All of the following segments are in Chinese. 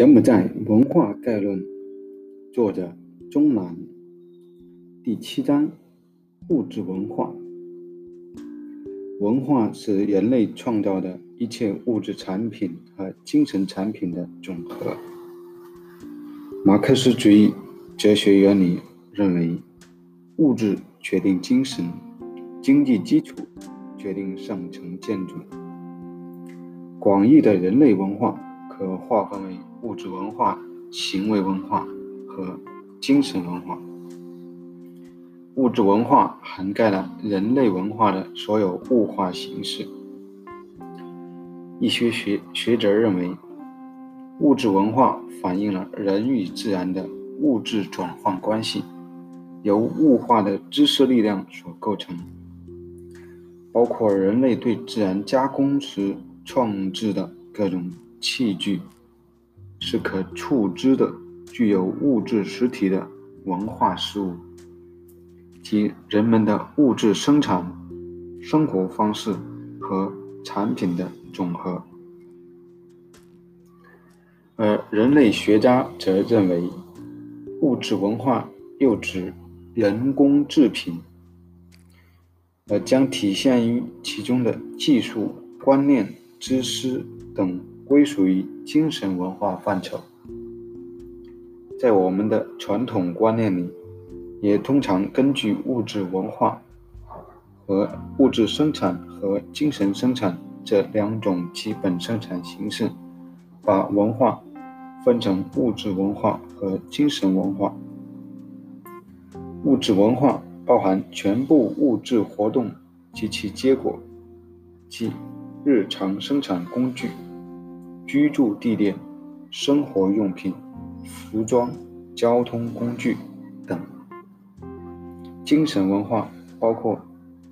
柬埔寨文化概论，作者钟南，第七章：物质文化。文化是人类创造的一切物质产品和精神产品的总和。马克思主义哲学原理认为，物质决定精神，经济基础决定上层建筑。广义的人类文化可划分为。物质文化、行为文化和精神文化。物质文化涵盖了人类文化的所有物化形式。一些学学者认为，物质文化反映了人与自然的物质转换关系，由物化的知识力量所构成，包括人类对自然加工时创制的各种器具。是可触知的、具有物质实体的文化事物，即人们的物质生产、生活方式和产品的总和。而人类学家则认为，物质文化又指人工制品，而将体现于其中的技术、观念、知识等。归属于精神文化范畴，在我们的传统观念里，也通常根据物质文化和物质生产和精神生产这两种基本生产形式，把文化分成物质文化和精神文化。物质文化包含全部物质活动及其结果，即日常生产工具。居住地点、生活用品、服装、交通工具等。精神文化包括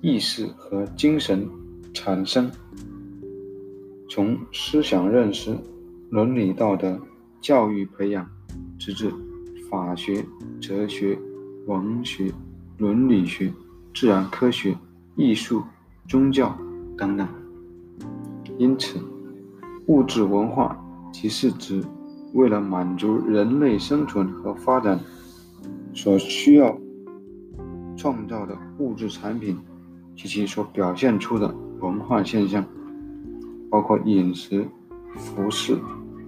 意识和精神产生，从思想认识、伦理道德、教育培养，直至法学、哲学、文学、伦理学、自然科学、艺术、宗教等等。因此。物质文化即是指为了满足人类生存和发展所需要创造的物质产品及其所表现出的文化现象，包括饮食、服饰、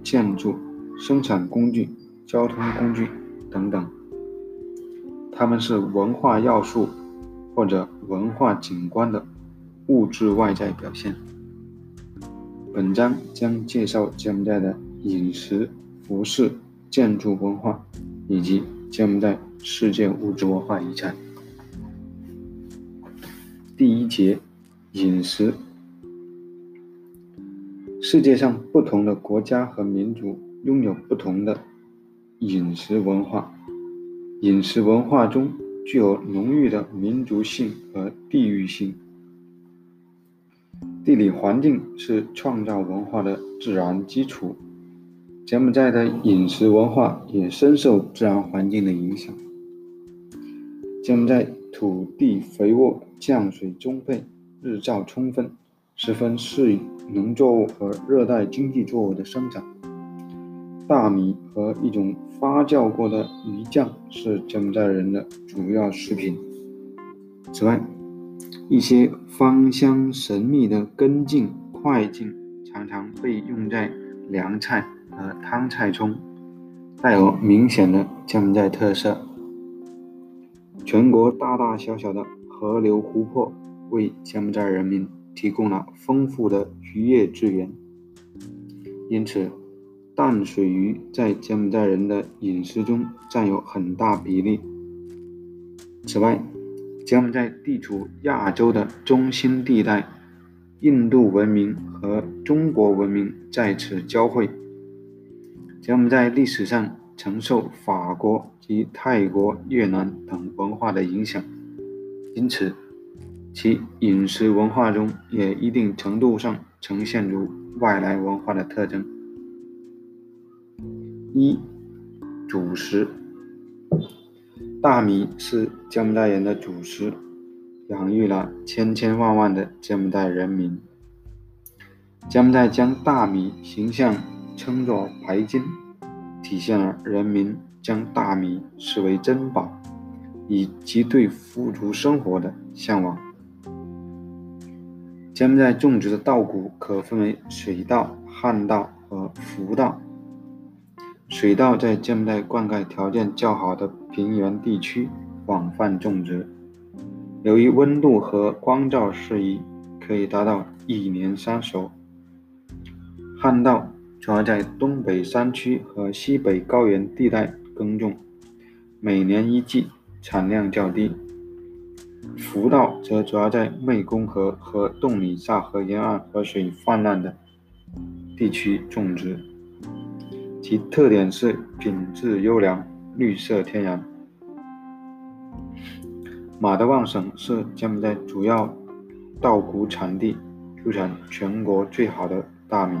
建筑、生产工具、交通工具等等。它们是文化要素或者文化景观的物质外在表现。本章将介绍柬埔寨的饮食、服饰、建筑文化，以及柬埔寨世界物质文化遗产。第一节：饮食。世界上不同的国家和民族拥有不同的饮食文化，饮食文化中具有浓郁的民族性和地域性。地理环境是创造文化的自然基础。柬埔寨的饮食文化也深受自然环境的影响。柬埔寨土地肥沃，降水充沛，日照充分，十分适宜农作物和热带经济作物的生长。大米和一种发酵过的鱼酱是柬埔寨人的主要食品。此外，一些芳香神秘的根茎、块茎常常被用在凉菜和汤菜中，带有明显的柬埔寨特色。全国大大小小的河流、湖泊为柬埔寨人民提供了丰富的渔业资源，因此淡水鱼在柬埔寨人的饮食中占有很大比例。此外，柬埔寨地处亚洲的中心地带，印度文明和中国文明在此交汇。柬埔寨历史上曾受法国及泰国、越南等文化的影响，因此其饮食文化中也一定程度上呈现出外来文化的特征。一、主食。大米是柬埔寨人的主食，养育了千千万万的柬埔寨人民。柬埔寨将大米形象称作“白金”，体现了人民将大米视为珍宝，以及对富足生活的向往。柬埔寨种植的稻谷可分为水稻、旱稻和福稻。水稻在柬埔寨灌溉条件较好的平原地区广泛种植，由于温度和光照适宜，可以达到一年三熟。旱稻主要在东北山区和西北高原地带耕种，每年一季，产量较低。福稻则主要在湄公河和洞里萨河沿岸河水泛滥的地区种植，其特点是品质优良、绿色天然。马德旺省是柬埔寨主要稻谷产地，出产全国最好的大米。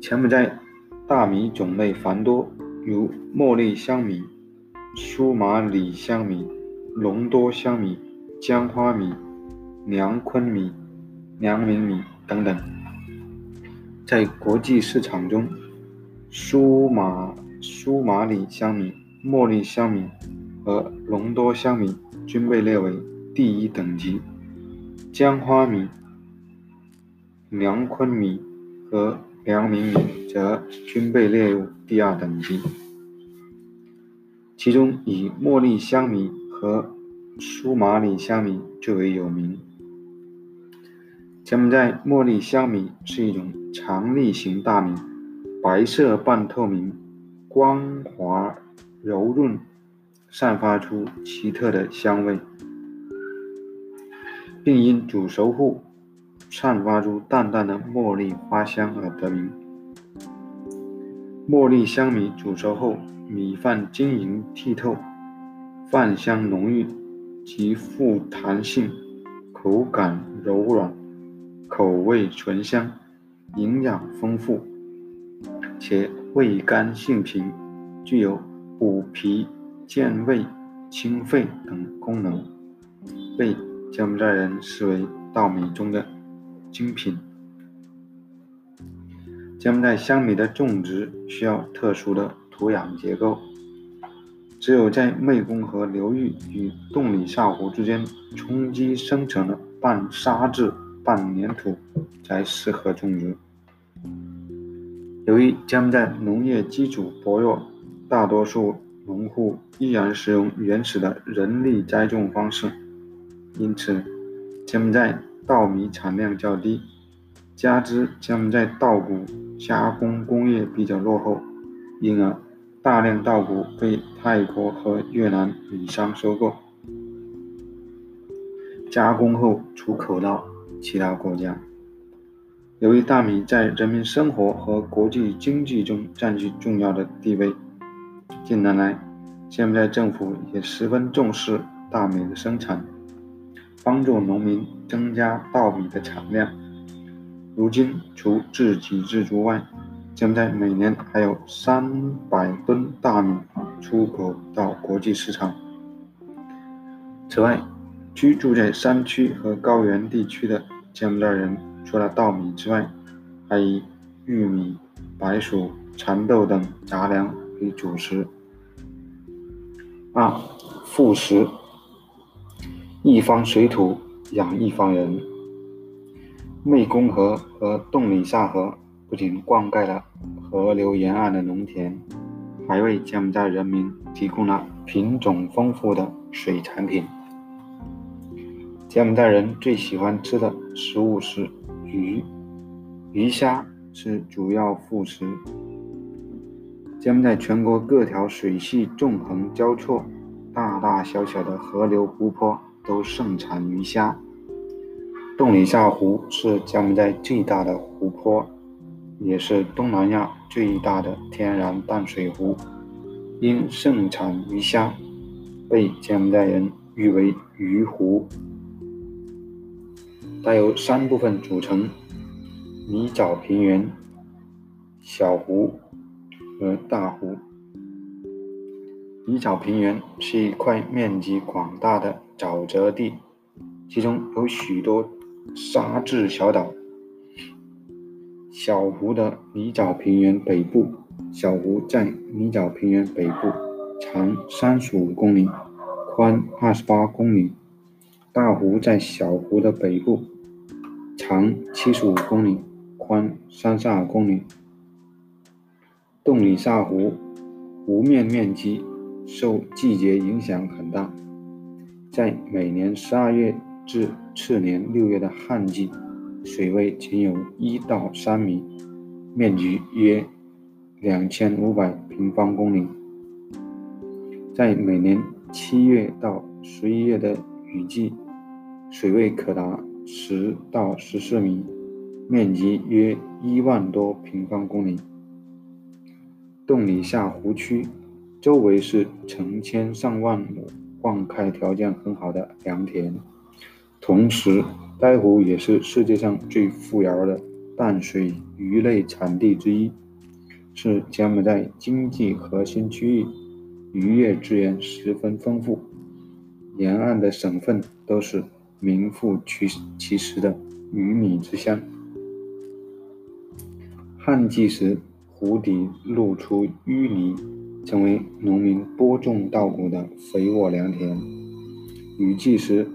柬埔寨大米种类繁多，如茉莉香米。苏马里香米、隆多香米、姜花米、良坤米、良民米等等，在国际市场中，苏马苏马里香米、茉莉香米和隆多香米均被列为第一等级，姜花米、梁坤米和梁明米则均被列入第二等级。其中以茉莉香米和苏马里香米最为有名。柬埔寨茉莉香米是一种长粒型大米，白色半透明，光滑柔润，散发出奇特的香味，并因煮熟后散发出淡淡的茉莉花香而得名。茉莉香米煮熟后。米饭晶莹剔透，饭香浓郁，极富弹性，口感柔软，口味醇香，营养丰富，且味甘性平，具有补脾健胃、清肺等功能，被柬埔寨人视为稻米中的精品。柬埔寨香米的种植需要特殊的。土壤结构，只有在湄公河流域与洞里萨湖之间冲积生成的半沙质半粘土才适合种植。由于柬埔寨农业基础薄弱，大多数农户依然使用原始的人力栽种方式，因此柬埔寨稻米产量较低。加之柬埔寨稻谷加工工业比较落后，因而。大量稻谷被泰国和越南米商收购，加工后出口到其他国家。由于大米在人民生活和国际经济中占据重要的地位，近年来，柬埔寨政府也十分重视大米的生产，帮助农民增加稻米的产量。如今，除自给自足外，柬埔寨每年还有三百吨大米出口到国际市场。此外，居住在山区和高原地区的柬埔寨人，除了稻米之外，还以玉米、白薯、蚕豆等杂粮为主食。二、副食：一方水土养一方人。湄公河和洞里萨河。不仅灌溉了河流沿岸的农田，还为柬埔寨人民提供了品种丰富的水产品。柬埔寨人最喜欢吃的食物是鱼，鱼虾是主要副食。柬埔寨全国各条水系纵横交错，大大小小的河流湖泊都盛产鱼虾。洞里萨湖是柬埔寨最大的湖泊。也是东南亚最大的天然淡水湖，因盛产鱼虾，被柬埔寨人誉为“鱼湖”。它由三部分组成：泥沼平原、小湖和大湖。泥沼平原是一块面积广大的沼泽地，其中有许多沙质小岛。小湖的泥沼平原北部，小湖在泥沼平原北部，长三十五公里，宽二十八公里。大湖在小湖的北部，长七十五公里，宽三十二公里。洞里萨湖湖面面积受季节影响很大，在每年十二月至次年六月的旱季。水位仅有一到三米，面积约两千五百平方公里。在每年七月到十一月的雨季，水位可达十到十四米，面积约一万多平方公里。洞里下湖区周围是成千上万亩灌溉条件很好的良田，同时。该湖也是世界上最富饶的淡水鱼类产地之一，是柬埔寨经济核心区域，渔业资源十分丰富，沿岸的省份都是名副其实的鱼米之乡。旱季时，湖底露出淤泥，成为农民播种稻谷的肥沃良田；雨季时，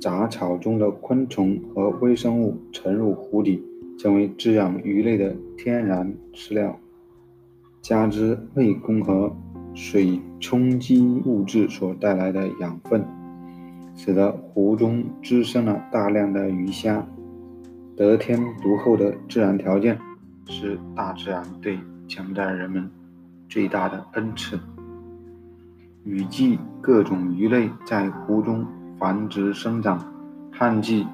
杂草中的昆虫和微生物沉入湖底，成为滋养鱼类的天然饲料。加之内功和水冲积物质所带来的养分，使得湖中滋生了大量的鱼虾。得天独厚的自然条件，是大自然对柬埔寨人们最大的恩赐。雨季，各种鱼类在湖中。繁殖生长，旱季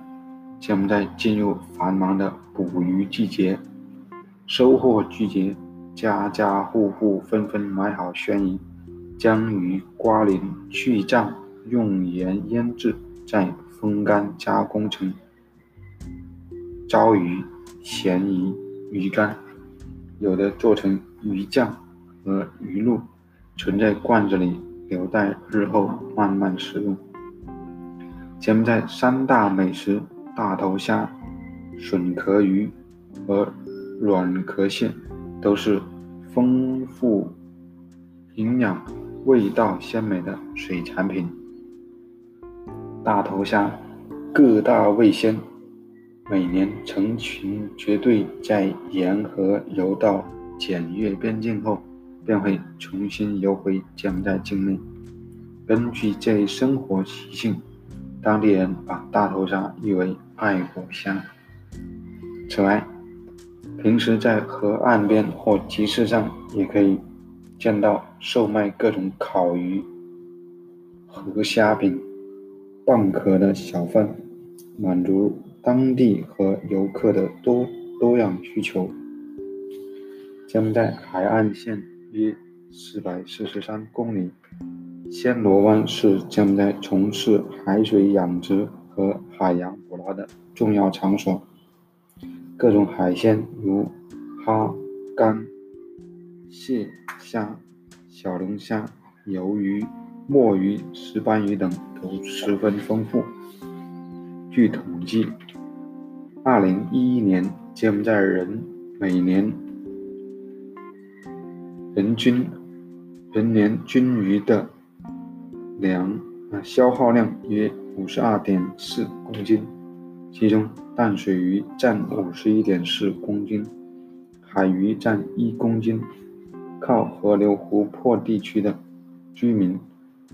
柬埔寨进入繁忙的捕鱼季节，收获季节，家家户户纷纷买好轩鱼，将鱼刮鳞去脏，用盐腌制，再风干加工成糟鱼、咸鱼、鱼干，有的做成鱼酱和鱼露，存在罐子里，留待日后慢慢食用。柬埔寨三大美食：大头虾、笋壳鱼和软壳蟹，都是丰富营养、味道鲜美的水产品。大头虾个大味鲜，每年成群结队在沿河游到检阅边境后，便会重新游回柬埔寨境内。根据这一生活习性。当地人把大头鲨誉为“爱国虾”。此外，平时在河岸边或集市上也可以见到售卖各种烤鱼、和虾饼、蚌壳的小贩，满足当地和游客的多多样需求。柬埔寨海岸线约四百四十三公里。暹罗湾是柬埔寨从事海水养殖和海洋捕捞的重要场所，各种海鲜如哈、干、蟹、虾、小龙虾、鱿鱼、墨鱼、石斑鱼等都十分丰富。据统计，2011年柬埔寨人每年人均人年均鱼的粮啊，消耗量约五十二点四公斤，其中淡水鱼占五十一点四公斤，海鱼占一公斤。靠河流、湖泊地区的居民，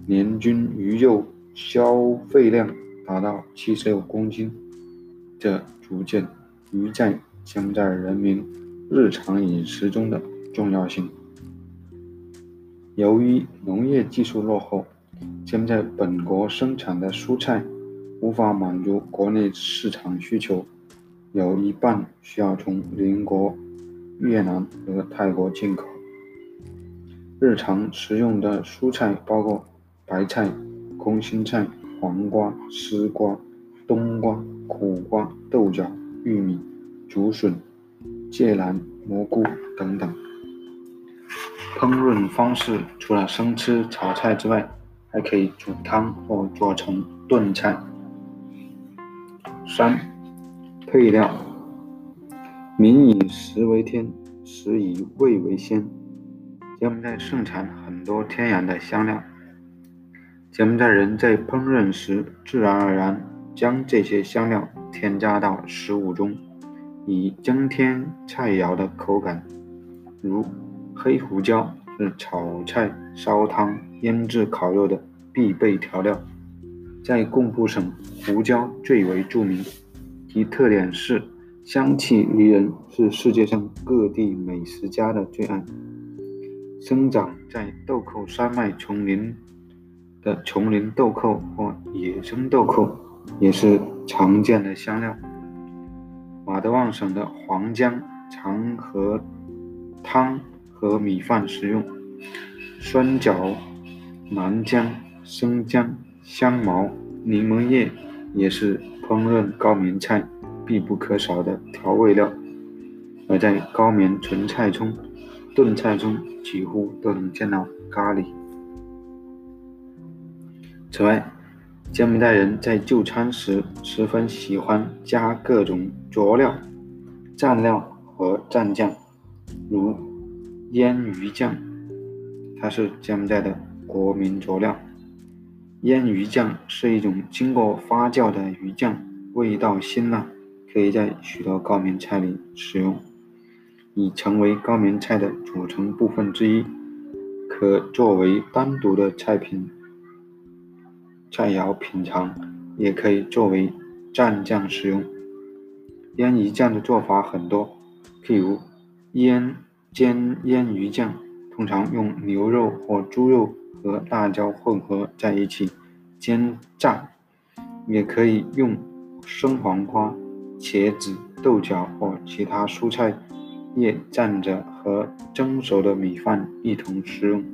年均鱼肉消费量达到七十六公斤，这足见鱼在将在人民日常饮食中的重要性。由于农业技术落后。柬埔寨本国生产的蔬菜无法满足国内市场需求，有一半需要从邻国越南和泰国进口。日常食用的蔬菜包括白菜、空心菜、黄瓜、丝瓜、冬瓜、苦瓜、豆角、玉米、竹笋、芥蓝、蘑菇等等。烹饪方式除了生吃、炒菜之外，还可以煮汤或做成炖菜。三、配料：民以食为天，食以味为先。柬埔寨盛产很多天然的香料，柬埔寨人在烹饪时自然而然将这些香料添加到食物中，以增添菜肴的口感。如黑胡椒是炒菜、烧汤、腌制烤肉的必备调料，在贡布省，胡椒最为著名，其特点是香气迷人，是世界上各地美食家的最爱。生长在豆蔻山脉丛林的丛林豆蔻或野生豆蔻也是常见的香料。马德旺省的黄姜常和汤和米饭食用，酸角、南姜、生姜、香茅、柠檬叶也是烹饪高棉菜必不可少的调味料。而在高棉纯菜中，炖菜中几乎都能见到咖喱。此外，柬埔寨人在就餐时十分喜欢加各种佐料、蘸料和蘸酱，如腌鱼酱，它是柬埔寨的国民佐料。腌鱼酱是一种经过发酵的鱼酱，味道辛辣，可以在许多高棉菜里使用。已成为高棉菜的组成部分之一，可作为单独的菜品、菜肴品尝，也可以作为蘸酱使用。腌鱼酱的做法很多，譬如腌煎腌鱼酱，通常用牛肉或猪肉和辣椒混合在一起煎炸，也可以用生黄瓜、茄子、豆角或其他蔬菜。叶蘸着和蒸熟的米饭一同食用，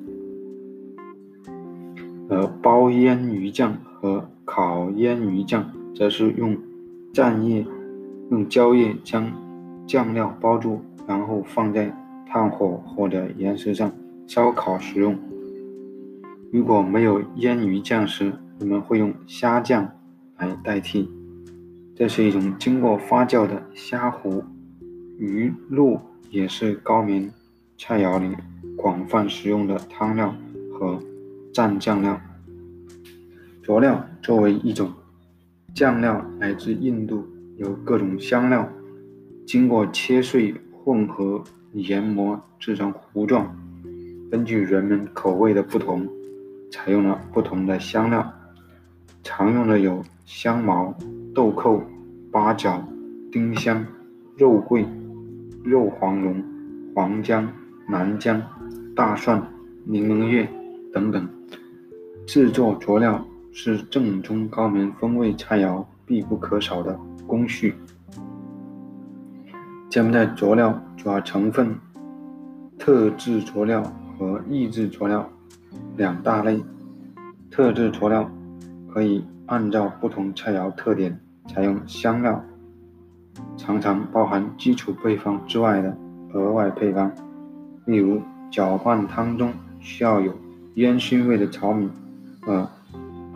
而包腌鱼酱和烤腌鱼酱则是用蘸叶、用胶叶将酱料包住，然后放在炭火或者岩石上烧烤食用。如果没有腌鱼酱时，人们会用虾酱来代替，这是一种经过发酵的虾糊、鱼露。也是高棉菜肴里广泛使用的汤料和蘸酱料。佐料作为一种酱料，来自印度，由各种香料经过切碎、混合、研磨制成糊状。根据人们口味的不同，采用了不同的香料。常用的有香茅、豆蔻、八角、丁香、肉桂。肉黄蓉、黄姜、南姜、大蒜、柠檬叶等等，制作佐料是正宗高明风味菜肴必不可少的工序。柬埔寨佐料主要成分特制佐料和抑制佐料两大类。特制佐料可以按照不同菜肴特点采用香料。常常包含基础配方之外的额外配方，例如搅拌汤中需要有烟熏味的炒米，而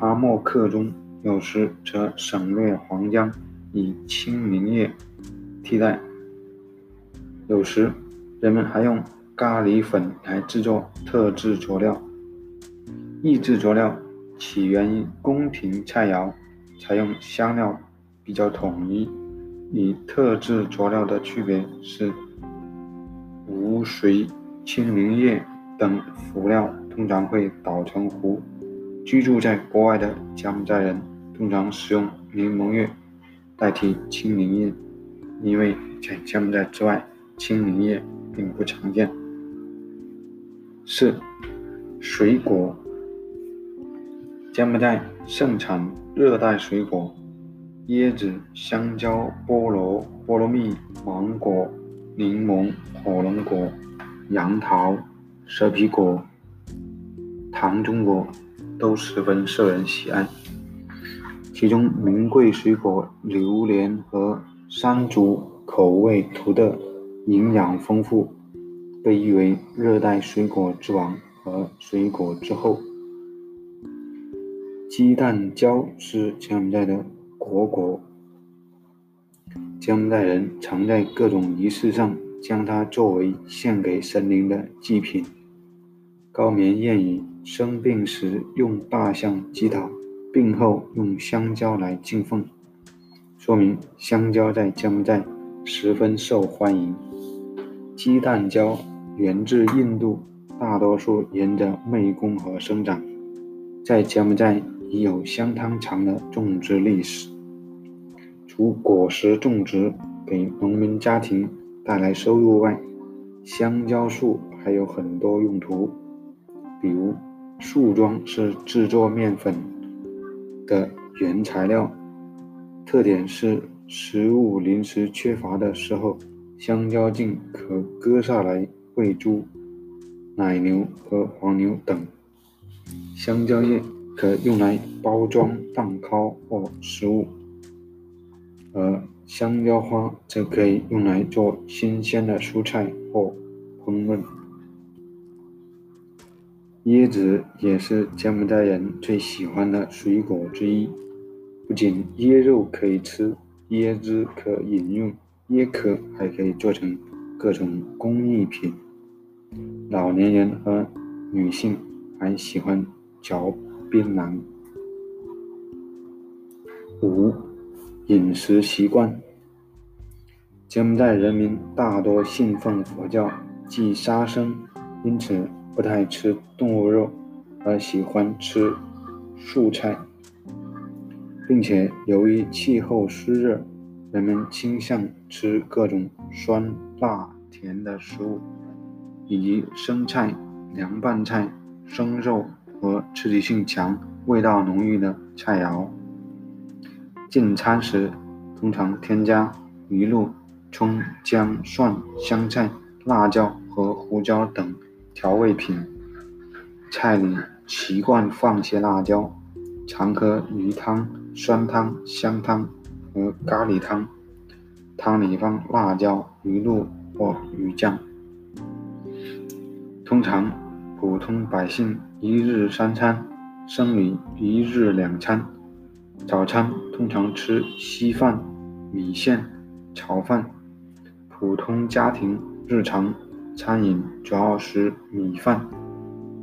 阿莫克中有时则省略黄姜，以青柠叶替代。有时人们还用咖喱粉来制作特制佐料。抑制佐料起源于宫廷菜肴，采用香料比较统一。与特制佐料的区别是，无水、青柠叶等辅料通常会捣成糊。居住在国外的柬埔寨人通常使用柠檬叶代替青柠叶，因为在柬埔寨之外，青柠叶并不常见。四、水果。柬埔寨盛产热带水果。椰子、香蕉、菠萝、菠萝蜜、芒果、柠檬、火龙果、杨桃、蛇皮果、糖中果都十分受人喜爱。其中名贵水果榴莲和山竹口味独特，营养丰富，被誉为热带水果之王和水果之后。鸡蛋椒是柬埔寨的。果果，柬埔寨人常在各种仪式上将它作为献给神灵的祭品。高棉谚语：生病时用大象祭讨，病后用香蕉来敬奉，说明香蕉在柬埔寨十分受欢迎。鸡蛋蕉源自印度，大多数沿着湄公河生长，在柬埔寨已有相当长的种植历史。除果实种植给农民家庭带来收入外，香蕉树还有很多用途。比如，树桩是制作面粉的原材料，特点是食物临时缺乏的时候，香蕉茎可割下来喂猪、奶牛和黄牛等。香蕉叶可用来包装蛋糕或食物，而香蕉花则可以用来做新鲜的蔬菜或烹饪。椰子也是柬埔寨人最喜欢的水果之一。不仅椰肉可以吃，椰汁可饮用，椰壳还可以做成各种工艺品。老年人和女性还喜欢嚼槟榔。五、饮食习惯。柬埔寨人民大多信奉佛教，忌杀生，因此。不太吃动物肉，而喜欢吃素菜，并且由于气候湿热，人们倾向吃各种酸、辣、甜的食物，以及生菜、凉拌菜、生肉和刺激性强、味道浓郁的菜肴。进餐时通常添加鱼露、葱、姜、蒜、香菜、辣椒和胡椒等。调味品，菜里习惯放些辣椒，常喝鱼汤、酸汤、香汤和咖喱汤，汤里放辣椒、鱼露或鱼酱。通常，普通百姓一日三餐，僧侣一日两餐。早餐通常吃稀饭、米线、炒饭。普通家庭日常。餐饮主要是米饭、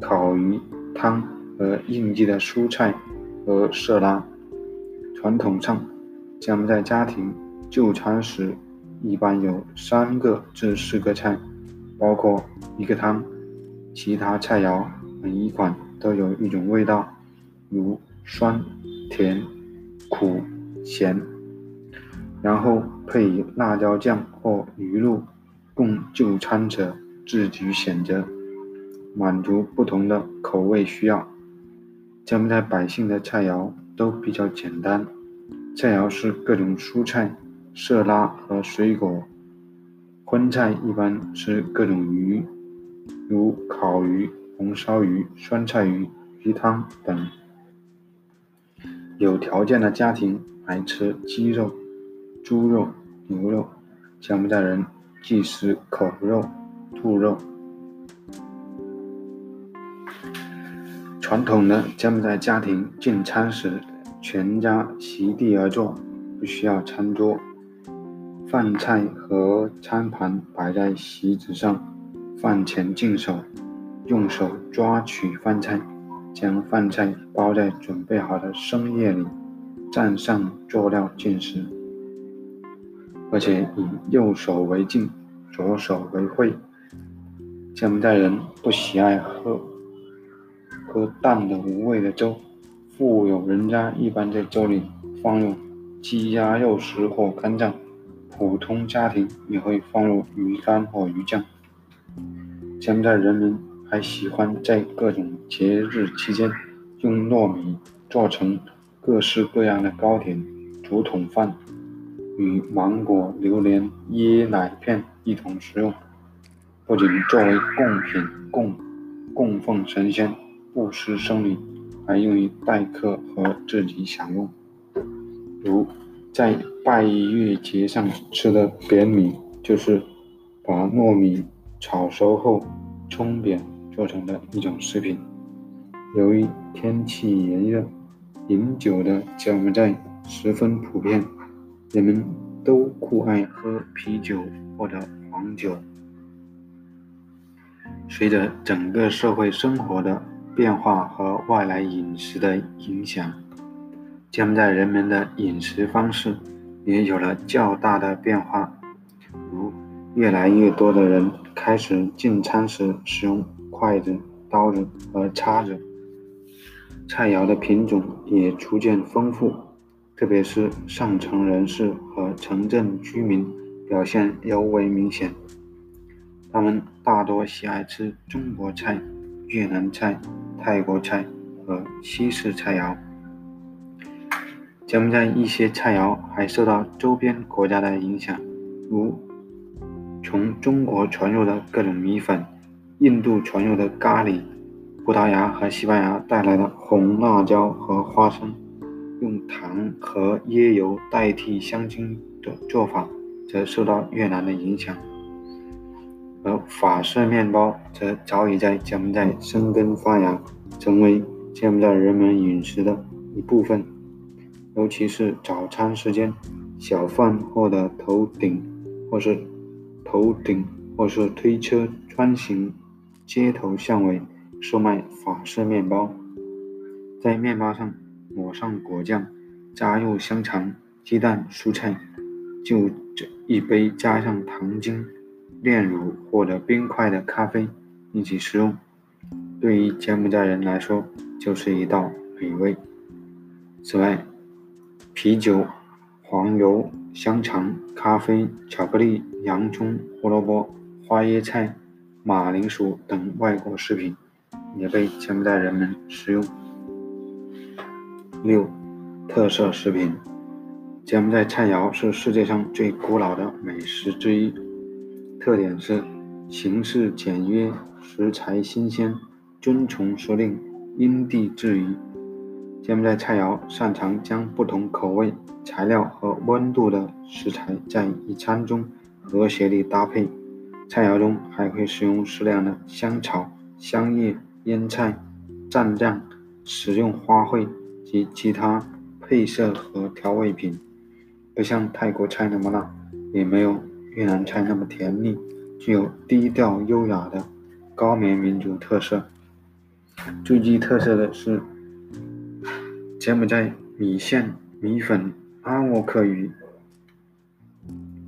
烤鱼、汤和应季的蔬菜和色拉。传统上，柬埔寨家庭就餐时一般有三个至四个菜，包括一个汤。其他菜肴每一款都有一种味道，如酸、甜、苦、咸，然后配以辣椒酱或鱼露，供就餐者。自己选择，满足不同的口味需要。柬埔寨百姓的菜肴都比较简单，菜肴是各种蔬菜、色拉和水果。荤菜一般是各种鱼，如烤鱼、红烧鱼、酸菜鱼、鱼汤等。有条件的家庭爱吃鸡肉、猪肉、牛肉。柬埔寨人忌食口肉。兔肉。传统的将在家庭进餐时，全家席地而坐，不需要餐桌，饭菜和餐盘摆在席子上，饭前净手，用手抓取饭菜，将饭菜包在准备好的生叶里，蘸上佐料进食，而且以右手为镜，左手为会。柬埔寨人不喜爱喝喝淡的无味的粥，富有人家一般在粥里放入鸡鸭肉食或肝脏，普通家庭也会放入鱼干或鱼酱。柬埔寨人民还喜欢在各种节日期间用糯米做成各式各样的糕点、竹筒饭，与芒果、榴莲、椰奶片一同食用。不仅作为贡品供供奉神仙、布施生灵，还用于待客和自己享用。如在拜月节上吃的扁米，就是把糯米炒熟后冲扁做成的一种食品。由于天气炎热，饮酒的柬埔寨十分普遍，人们都酷爱喝啤酒或者黄酒。随着整个社会生活的变化和外来饮食的影响，柬埔寨人们的饮食方式也有了较大的变化。如越来越多的人开始进餐时使用筷子、刀子和叉子，菜肴的品种也逐渐丰富，特别是上层人士和城镇居民表现尤为明显。他们大多喜爱吃中国菜、越南菜、泰国菜和西式菜肴。柬埔寨一些菜肴还受到周边国家的影响，如从中国传入的各种米粉、印度传入的咖喱、葡萄牙和西班牙带来的红辣椒和花生，用糖和椰油代替香精的做法，则受到越南的影响。而法式面包则早已在柬埔寨生根发芽，成为柬埔寨人们饮食的一部分。尤其是早餐时间，小贩或者头顶，或是头顶，或是推车穿行街头巷尾，售卖法式面包。在面包上抹上果酱，加入香肠、鸡蛋、蔬菜，就这一杯加上糖精。炼乳或者冰块的咖啡一起食用，对于柬埔寨人来说就是一道美味。此外，啤酒、黄油、香肠、咖啡、巧克力、洋葱、胡萝卜、花椰菜、马铃薯等外国食品也被柬埔寨人们食用。六、特色食品：柬埔寨菜肴是世界上最古老的美食之一。特点是形式简约，食材新鲜，遵从时令，因地制宜。柬埔寨菜肴擅长将不同口味、材料和温度的食材在一餐中和谐地搭配。菜肴中还会使用适量的香草、香叶、腌菜、蘸酱，使用花卉及其他配色和调味品，不像泰国菜那么辣，也没有。越南菜那么甜蜜，具有低调优雅的高棉民族特色。最具特色的是柬埔寨米线、米粉、阿沃克鱼。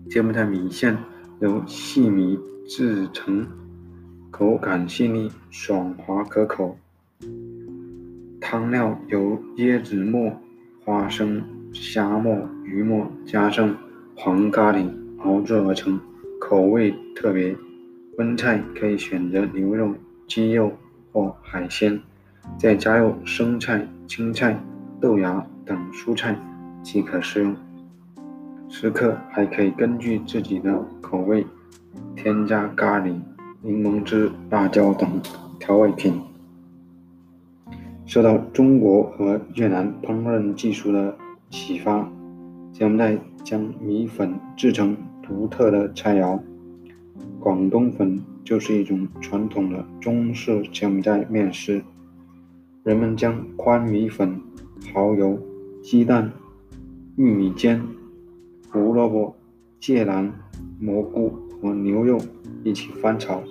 柬埔寨米线由细米制成，口感细腻、爽滑可口。汤料由椰子末、花生、虾末、鱼末加上黄咖喱。熬制而成，口味特别。荤菜可以选择牛肉、鸡肉或海鲜，再加入生菜、青菜、豆芽等蔬菜即可食用。食客还可以根据自己的口味添加咖喱、柠檬汁、辣椒等调味品。受到中国和越南烹饪技术的启发，柬埔寨将米粉制成。独特的菜肴，广东粉就是一种传统的中式柬埔寨面食。人们将宽米粉、蚝油、鸡蛋、玉米尖、胡萝卜、芥蓝、蘑菇和牛肉一起翻炒，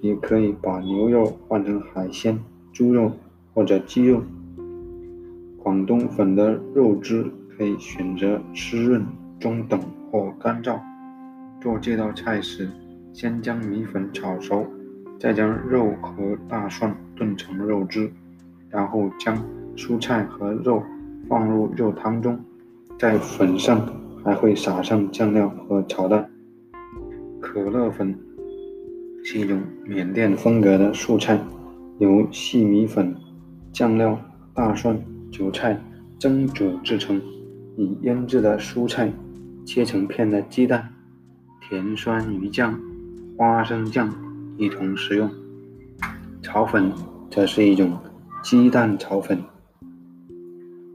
也可以把牛肉换成海鲜、猪肉或者鸡肉。广东粉的肉汁可以选择湿润、中等或干燥。做这道菜时，先将米粉炒熟，再将肉和大蒜炖成肉汁，然后将蔬菜和肉放入肉汤中，在粉上还会撒上酱料和炒蛋。可乐粉是一种缅甸风格的素菜，由细米粉、酱料、大蒜、韭菜蒸煮制成，以腌制的蔬菜、切成片的鸡蛋。甜酸鱼酱、花生酱一同食用。炒粉则是一种鸡蛋炒粉。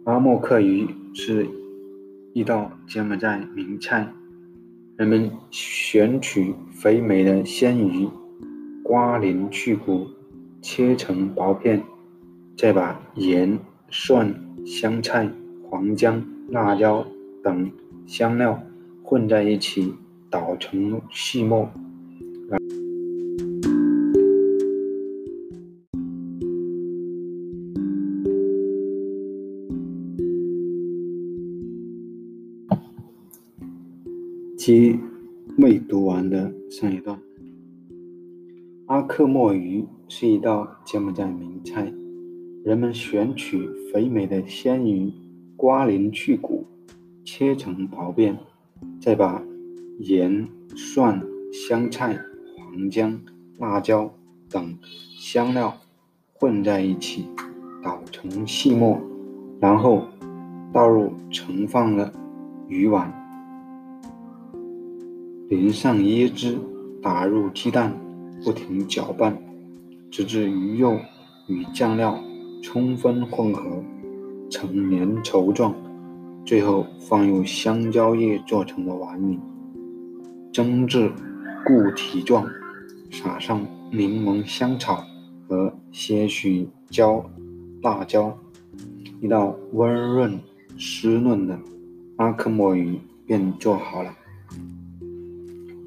阿莫克鱼是一道柬埔寨名菜。人们选取肥美的鲜鱼，刮鳞去骨，切成薄片，再把盐、蒜、香菜、黄姜、辣椒等香料。混在一起，捣成细末。即未读完的上一段。阿克墨鱼是一道柬埔寨名菜，人们选取肥美的鲜鱼，刮鳞去骨，切成薄片，再把盐、蒜、香菜、黄姜、辣椒等香料混在一起，捣成细末，然后倒入盛放的鱼碗，淋上椰汁，打入鸡蛋。不停搅拌，直至鱼肉与酱料充分混合，成粘稠状。最后放入香蕉叶做成的碗里，蒸至固体状，撒上柠檬香草和些许椒辣椒，一道温润湿润的阿克莫鱼便做好了。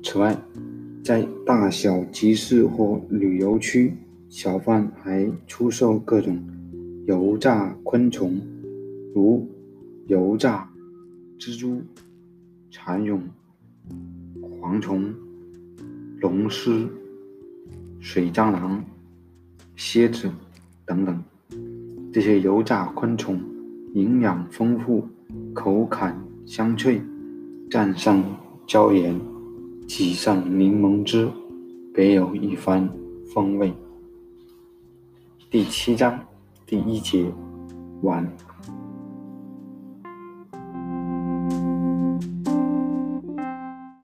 此外，在大小集市或旅游区，小贩还出售各种油炸昆虫，如油炸蜘蛛、蚕蛹、蝗虫、龙虱、水蟑螂、蝎子等等。这些油炸昆虫营养丰富，口感香脆，蘸上椒盐。挤上柠檬汁，别有一番风味。第七章第一节，碗